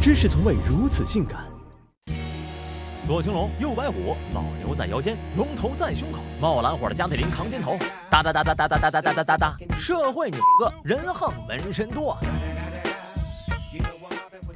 知识从未如此性感。左青龙，右白虎，老牛在腰间，龙头在胸口，冒蓝火的加特林扛肩头，哒哒哒哒哒哒哒哒哒哒哒哒，社会你个人横纹身多。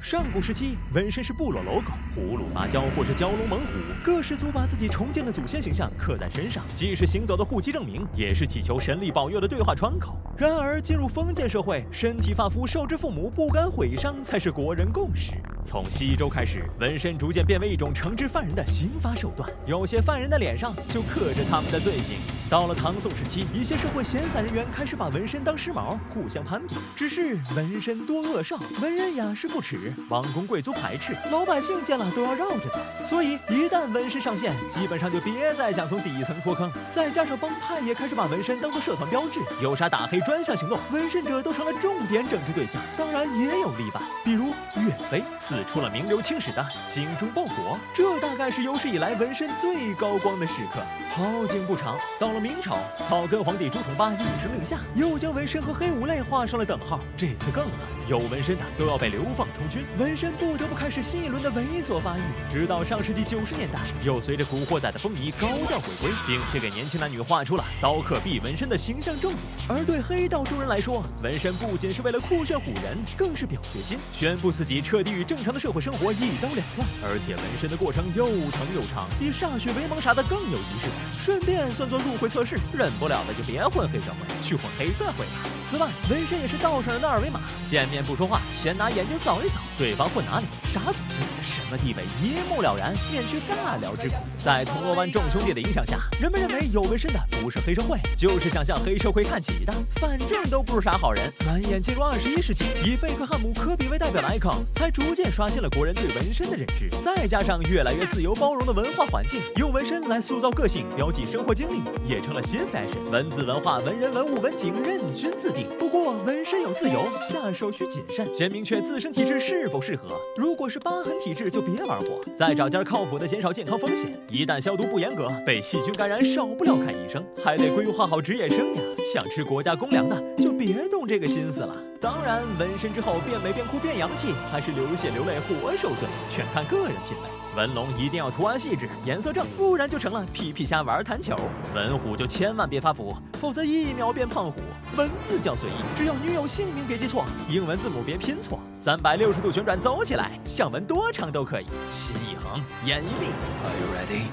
上古时期，纹身是部落 logo，葫芦芭蕉或是蛟龙猛虎，各氏族把自己重建的祖先形象刻在身上，既是行走的户籍证明，也是祈求神力保佑的对话窗口。然而，进入封建社会，身体发肤受之父母，不敢毁伤才是国人共识。从西周开始，纹身逐渐变为一种惩治犯人的刑罚手段，有些犯人的脸上就刻着他们的罪行。到了唐宋时期，一些社会闲散人员开始把纹身当时髦，互相攀比。只是纹身多恶少，文人雅士不耻，王公贵族排斥，老百姓见了都要绕着走。所以一旦纹身上线，基本上就别再想从底层脱坑。再加上帮派也开始把纹身当做社团标志，有啥打黑专项行动，纹身者都成了重点整治对象。当然也有例外，比如岳飞刺出了名留青史的精忠报国，这大概是有史以来纹身最高光的时刻。好景不长，到了。明朝草根皇帝朱重八一声令下，又将纹身和黑五类画上了等号。这次更狠，有纹身的都要被流放充军，纹身不得不开始新一轮的猥琐发育。直到上世纪九十年代，又随着古惑仔的风靡高调回归，并且给年轻男女画出了刀客必纹身的形象重点。而对黑道中人来说，纹身不仅是为了酷炫唬人，更是表决心，宣布自己彻底与正常的社会生活一刀两断。而且纹身的过程又长又长，比歃血为盟啥的更有仪式感，顺便算作入会。测试忍不了的就别混黑社会，去混黑社会吧。此外，纹身也是道上人的二维码，见面不说话，先拿眼睛扫一扫，对方混哪里，啥组，什么地位，一目了然，免去尬聊之苦。在铜锣湾众兄弟的影响下，人们认为有纹身的不是黑社会，就是想向黑社会看齐的，反正都不是啥好人。转眼进入二十一世纪，以贝克汉姆、科比为代表的 icon，才逐渐刷新了国人对纹身的认知。再加上越来越自由包容的文化环境，用纹身来塑造个性、标记生活经历，也成了新 fashion。文字、文化、文人、文物、文景，任君自定。不过纹身有自由，下手需谨慎，先明确自身体质是否适合。如果是疤痕体质，就别玩火，再找家靠谱的，减少健康风险。一旦消毒不严格，被细菌感染，少不了看医生，还得规划好职业生涯。想吃国家公粮的，就别动这个心思了。当然，纹身之后变美变酷变洋气，还是流血流泪活受罪，全看个人品味。纹龙一定要图案细致，颜色正，不然就成了皮皮虾玩弹球。纹虎就千万别发福，否则一秒变胖虎。文字较随意，只要女友姓名别记错，英文字母别拼错。三百六十度旋转走起来，想纹多长都可以。心一横，眼一闭。Are you ready?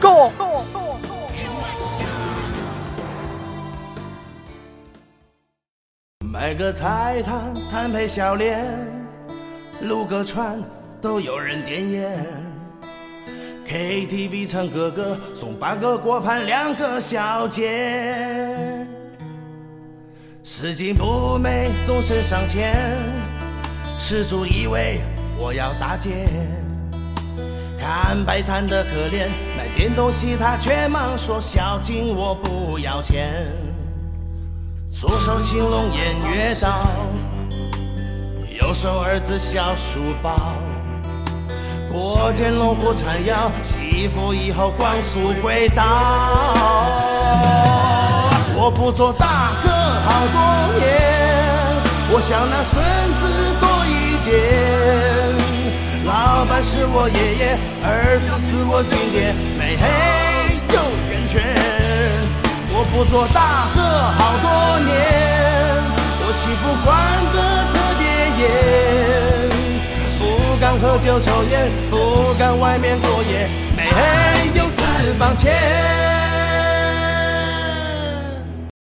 Go go go go！买个菜摊摊配笑脸，撸个串都有人点烟。KTV 唱歌歌，送八个果盘两个小姐。拾金不昧，总是上前。施主以为我要打劫，看摆摊的可怜，买点东西他却忙说小金我不要钱。左手青龙偃月刀，右手儿子小书包。过肩龙虎缠腰，媳妇以后光速归道。我不做大哥好多年，我想那孙子多一点。老板是我爷爷，儿子是我亲爹，没黑有人权。我不做大哥好多年，我媳妇管得特别严，不敢喝酒抽烟，不敢外面过夜，没有私房钱